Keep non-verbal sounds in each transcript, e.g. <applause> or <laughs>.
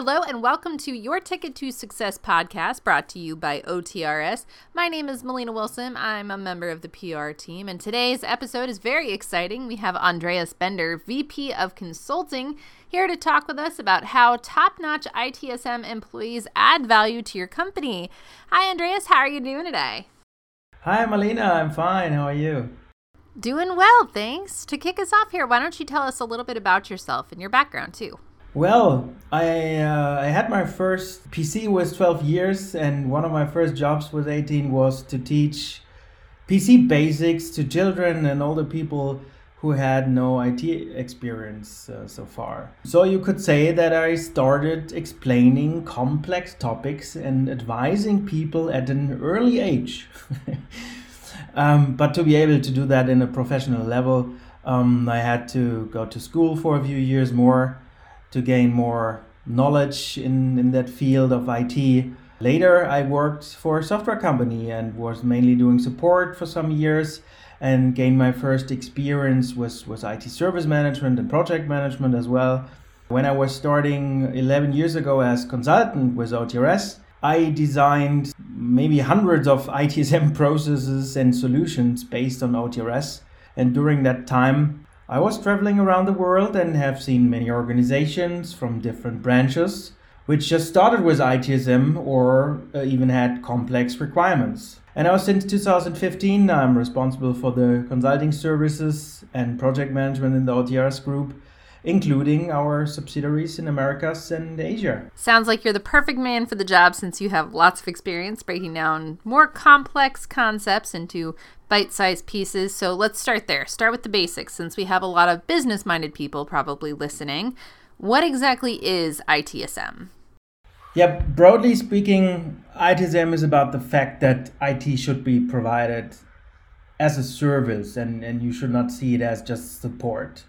Hello, and welcome to Your Ticket to Success podcast brought to you by OTRS. My name is Malena Wilson. I'm a member of the PR team, and today's episode is very exciting. We have Andreas Bender, VP of Consulting, here to talk with us about how top notch ITSM employees add value to your company. Hi, Andreas. How are you doing today? Hi, Melina. I'm fine. How are you? Doing well, thanks. To kick us off here, why don't you tell us a little bit about yourself and your background, too? Well, I uh, I had my first PC was 12 years, and one of my first jobs was 18 was to teach PC basics to children and older people who had no IT experience uh, so far. So you could say that I started explaining complex topics and advising people at an early age. <laughs> um, but to be able to do that in a professional level, um, I had to go to school for a few years more to gain more knowledge in, in that field of IT. Later, I worked for a software company and was mainly doing support for some years and gained my first experience with, with IT service management and project management as well. When I was starting 11 years ago as consultant with OTRS, I designed maybe hundreds of ITSM <laughs> processes and solutions based on OTRS. And during that time, I was traveling around the world and have seen many organizations from different branches which just started with ITSM or uh, even had complex requirements. And now, since 2015, I'm responsible for the consulting services and project management in the OTRS group including our subsidiaries in Americas and Asia. Sounds like you're the perfect man for the job since you have lots of experience breaking down more complex concepts into bite sized pieces. So let's start there. Start with the basics since we have a lot of business minded people probably listening. What exactly is ITSM? Yeah, broadly speaking, ITSM is about the fact that IT should be provided as a service and, and you should not see it as just support.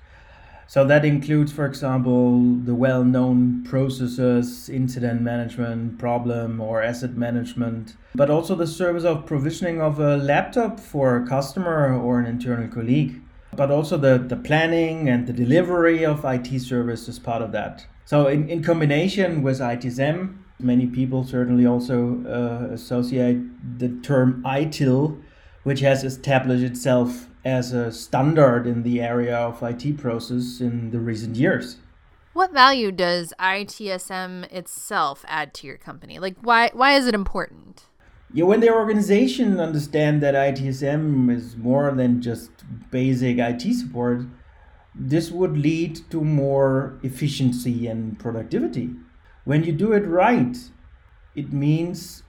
So that includes, for example, the well known processes, incident management, problem or asset management, but also the service of provisioning of a laptop for a customer or an internal colleague, but also the, the planning and the delivery of IT service is part of that. So, in, in combination with ITSM, many people certainly also uh, associate the term ITIL, which has established itself as a standard in the area of IT process in the recent years. What value does ITSM itself add to your company? Like why why is it important? Yeah, when the organization understand that ITSM is more than just basic IT support, this would lead to more efficiency and productivity. When you do it right, it means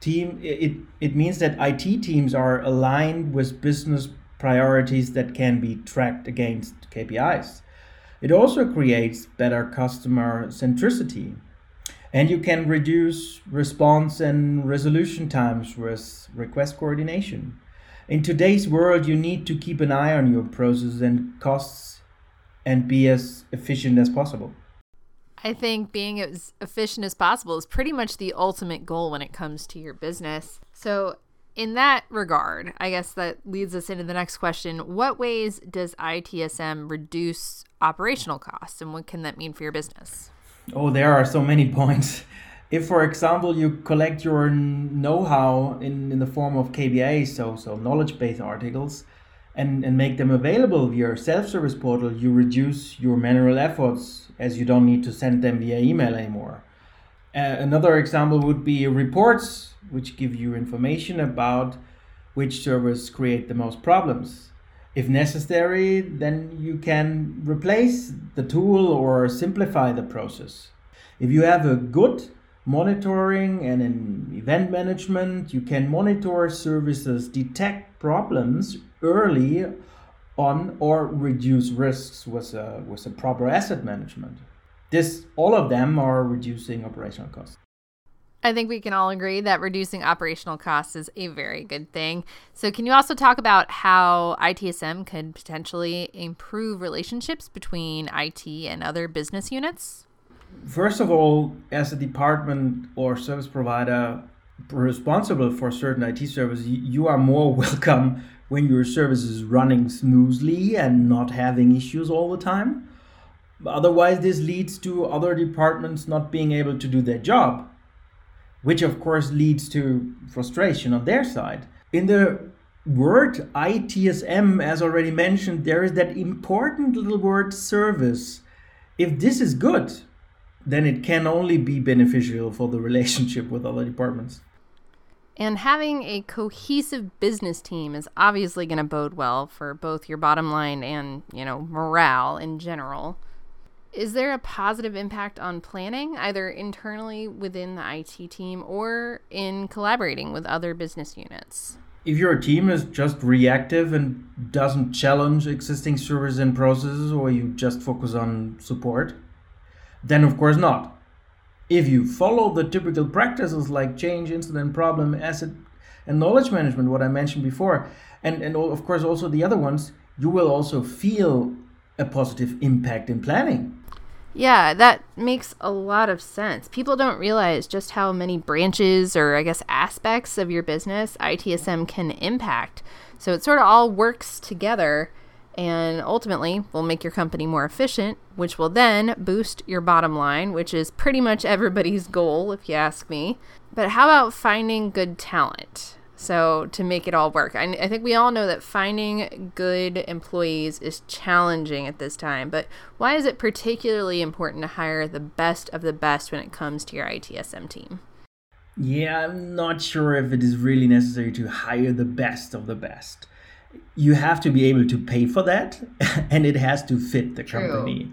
team it, it means that IT teams are aligned with business priorities that can be tracked against KPIs. It also creates better customer centricity. And you can reduce response and resolution times with request coordination. In today's world, you need to keep an eye on your processes and costs and be as efficient as possible. I think being as efficient as possible is pretty much the ultimate goal when it comes to your business. So, in that regard, I guess that leads us into the next question. What ways does ITSM reduce operational costs and what can that mean for your business? Oh, there are so many <laughs> points. If, for example, you collect your know how in, in the form of KBAs, so, so knowledge based articles, and, and make them available via self service portal, you reduce your manual efforts as you don't need to send them via email anymore. Uh, another example would be reports which give you information about which servers create the most problems. If necessary, then you can replace the tool or simplify the process. If you have a good monitoring and an event management, you can monitor services, detect problems early on, or reduce risks with a, with a proper asset management. This, all of them are reducing operational costs. I think we can all agree that reducing operational costs is a very good thing. So, can you also talk about how ITSM could potentially improve relationships between IT and other business units? First of all, as a department or service provider responsible for certain IT services, you are more <laughs> welcome when your service is running smoothly and not having issues all the time. Otherwise, this leads to other departments not being able to do their job, which of course leads to frustration on their side. In the word ITSM, as already mentioned, there is that important little word service. If this is good, then it can only be beneficial for the <laughs> relationship with other departments. And having a cohesive business team is obviously going to bode well for both your bottom line and, you know, morale in general. Is there a positive impact on planning, either internally within the IT team or in collaborating with other business units? If your team is just reactive and doesn't challenge existing services and processes, or you just focus on support, then of course not. If you follow the typical practices like change, incident, problem, asset, and knowledge management, what I mentioned before, and, and of course also the other ones, you will also feel a positive impact in planning. Yeah, that makes a lot of sense. People don't realize just how many branches or, I guess, aspects of your business ITSM can impact. So it sort of all works together and ultimately will make your company more efficient, which will then boost your bottom line, which is pretty much everybody's goal, if you ask me. But how about finding good talent? So, to make it all work, I, I, think we all know that finding good employees is challenging at this time. But why is it particularly important to hire the best of the best when it comes to your ITSM team? Yeah, I'm not sure if it is really necessary to hire the best of the best you have to be able to pay for that <laughs> and it has to fit the True. company.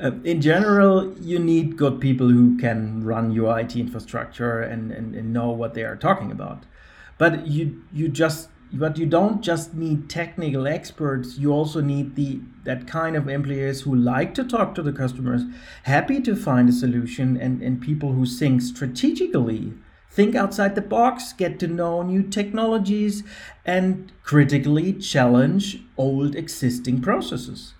Uh, in general, you need good people who can run your IT infrastructure and, and, and know what they are talking about. But you you just but you don't just need technical experts you also need the that kind of employees who like to talk to the customers happy to find a solution and, and people who think strategically think outside the box, get to know new technologies, and critically challenge old existing processes.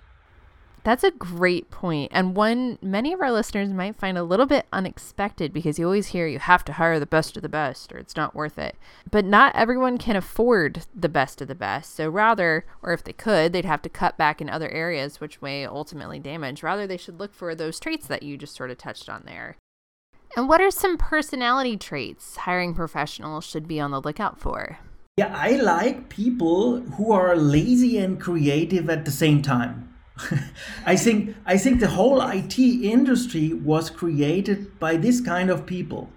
That's a great point, and one many of our listeners might find a little bit unexpected because you always hear you have to hire the best of the best or it's not worth it. But not everyone can afford the best of the best. So rather, or if they could, they'd have to cut back in other areas which may ultimately damage. Rather, they should look for those traits that you just sort of touched on there. And what are some personality traits hiring professionals should be on the lookout for? Yeah, I like people who are lazy and creative at the same time. <laughs> I think I think the whole IT industry was created by this kind of people.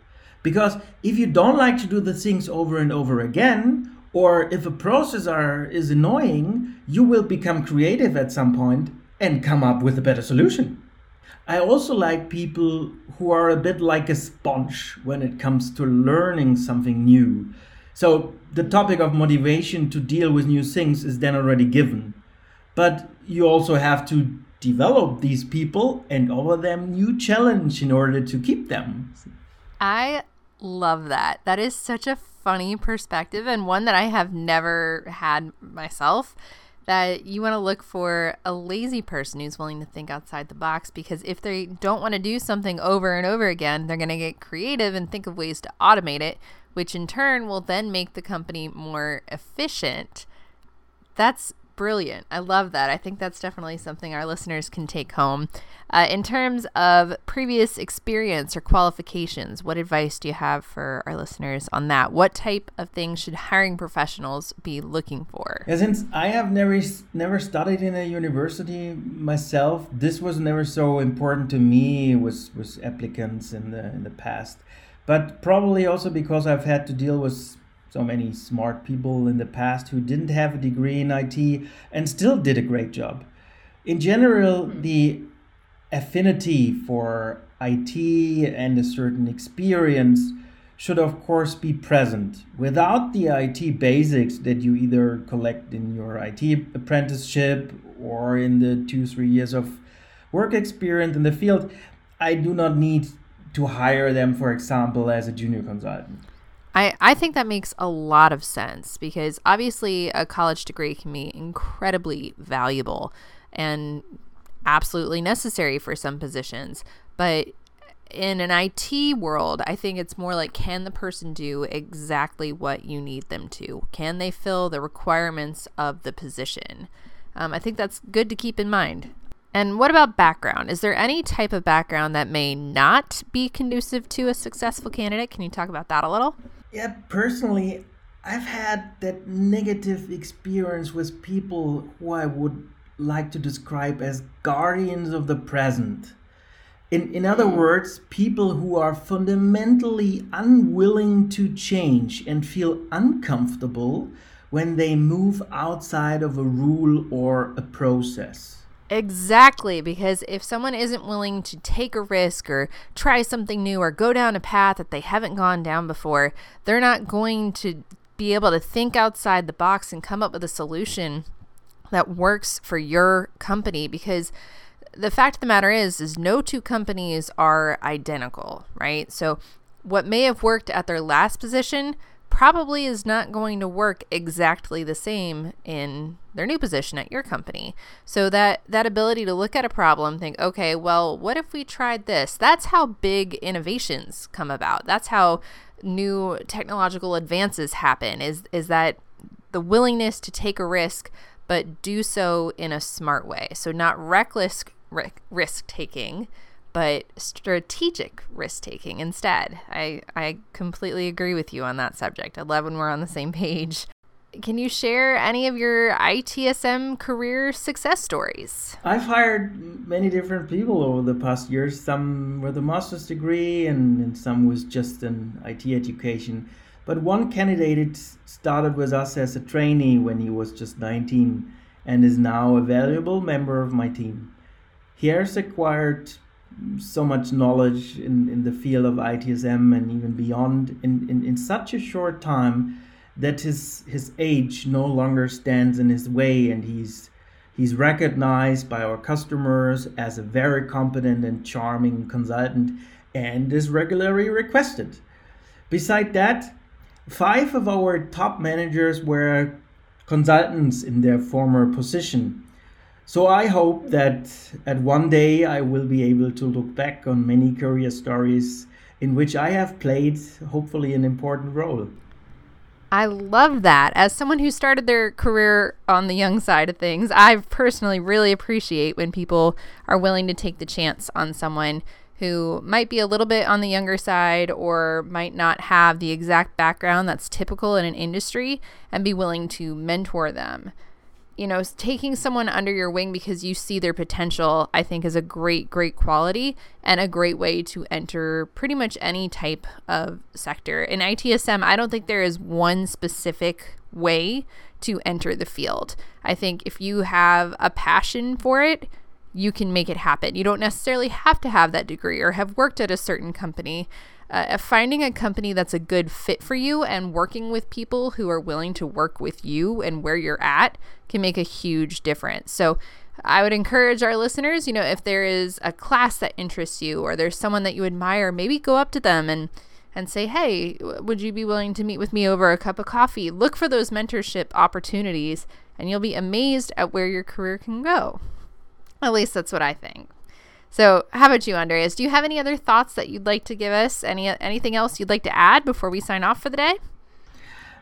Because if you don't like to do the things over and over again, or if a process are, is annoying, you will become creative at some point and come up with a better solution. I also like people who are a bit like a sponge when it comes to learning something new. So the topic of motivation to deal with new things is then already given. But you also have to develop these people and offer them new challenge in order to keep them. I love that. That is such a funny perspective and one that I have never had myself that you want to look for a lazy person who's willing to think outside the box because if they don't want to do something over and over again, they're going to get creative and think of ways to automate it, which in turn will then make the company more efficient. That's brilliant. I love that. I think that's definitely something our listeners can take home. Uh, in terms of previous experience or qualifications, what advice do you have for our listeners on that? What type of things should hiring professionals be looking for? Yeah, since I have never never studied in a university myself, this was never so important to me. Was was applicants in the in the past, but probably also because I've had to deal with so many smart people in the past who didn't have a degree in IT and still did a great job. In general, the affinity for IT and a certain experience should, of course, be present. Without the IT basics that you either collect in your IT apprenticeship or in the two, three years of work experience in the field, I do not need to hire them, for example, as a junior consultant. I, I think that makes a lot of sense because obviously a college degree can be incredibly valuable and absolutely necessary for some positions. But in an IT world, I think it's more like can the person do exactly what you need them to? Can they fill the requirements of the position? Um, I think that's good to keep in mind. And what about background? Is there any type of background that may not be conducive to a successful candidate? Can you talk about that a little? Yeah, personally, I've had that negative experience with people who I would like to describe as guardians of the present. In, in other hmm. words, people who are fundamentally unwilling to change and feel uncomfortable when they move outside of a rule or a process. Exactly, because if someone isn't willing to take a risk or try something new or go down a path that they haven't gone down before, they're not going to be able to think outside the box and come up with a solution that works for your company because the fact of the matter is is no two companies are identical, right? So what may have worked at their last position probably is not going to work exactly the same in their new position at your company. So that that ability to look at a problem, think, okay, well, what if we tried this? That's how big innovations come about. That's how new technological advances happen is is that the willingness to take a risk but do so in a smart way. So not reckless risk taking, but strategic risk taking instead. I, I completely agree with you on that subject. I love when we're on the same page. Can you share any of your ITSM career success stories? I've hired many different people over the past years, some with a master's degree and, and some with just an IT education. But one candidate started with us as a trainee when he was just 19 and is now a valuable member of my team. He has acquired so much knowledge in, in the field of ITSM and even beyond in, in, in such a short time that his his age no longer stands in his way and he's he's recognized by our customers as a very competent and charming consultant and is regularly requested. Beside that, five of our top managers were consultants in their former position so I hope that at one day I will be able to look back on many career stories in which I have played, hopefully, an important role. I love that. As someone who started their career on the young side of things, I personally really appreciate when people are willing to take the chance on someone who might be a little bit on the younger side or might not have the exact background that's typical in an industry and be willing to mentor them you know, taking someone under your wing because you see their potential, I think is a great, great quality and a great way to enter pretty much any type of sector. In ITSM, I don't think there is one specific way to enter the field. I think if you have a passion for it, you can make it happen. You don't necessarily have to have that degree or have worked at a certain company uh, finding a company that's a good fit for you and working with people who are willing to work with you and where you're at can make a huge difference. So, I would encourage our listeners, you know, if there is a class that interests you or there's someone that you admire, maybe go up to them and and say, "Hey, would you be willing to meet with me over a cup of coffee?" Look for those mentorship opportunities and you'll be amazed at where your career can go. At least that's what I think. So, how about you, Andreas? Do you have any other thoughts that you'd like to give us? Any anything else you'd like to add before we sign off for the day?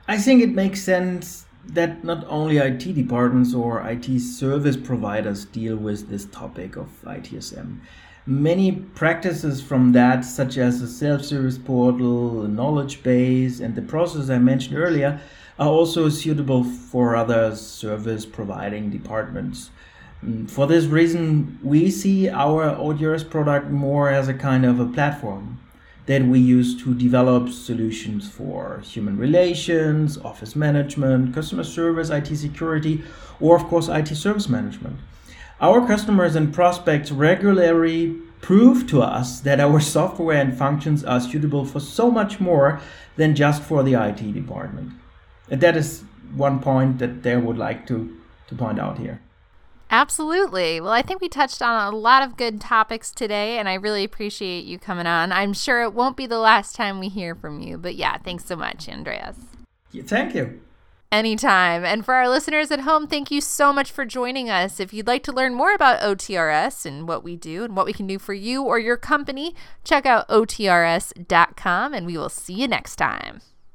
I think it makes sense that not only IT departments or IT service providers deal with this topic of ITSM. Many practices from that, such as a self service portal, a knowledge base, and the process I mentioned earlier, are also suitable for other service providing departments. Mm, for this reason, we see our OTRS product more as a kind of a platform that we use to develop solutions for human relations, office management, customer service, IT security, or of course, IT service management. Our customers and prospects regularly prove to us that our <laughs> software and functions are suitable for so much more than just for the IT department. And that is one point that they would like to, to point out here. Absolutely. Well, I think we touched on a lot of good topics today, and I really appreciate you coming on. I'm sure it won't be the last time we hear from you, but yeah, thanks so much, Andreas. Thank you. Anytime. And for our listeners at home, thank you so much for joining us. If you'd like to learn more about OTRS and what we do and what we can do for you or your company, check out OTRS.com, and we will see you next time.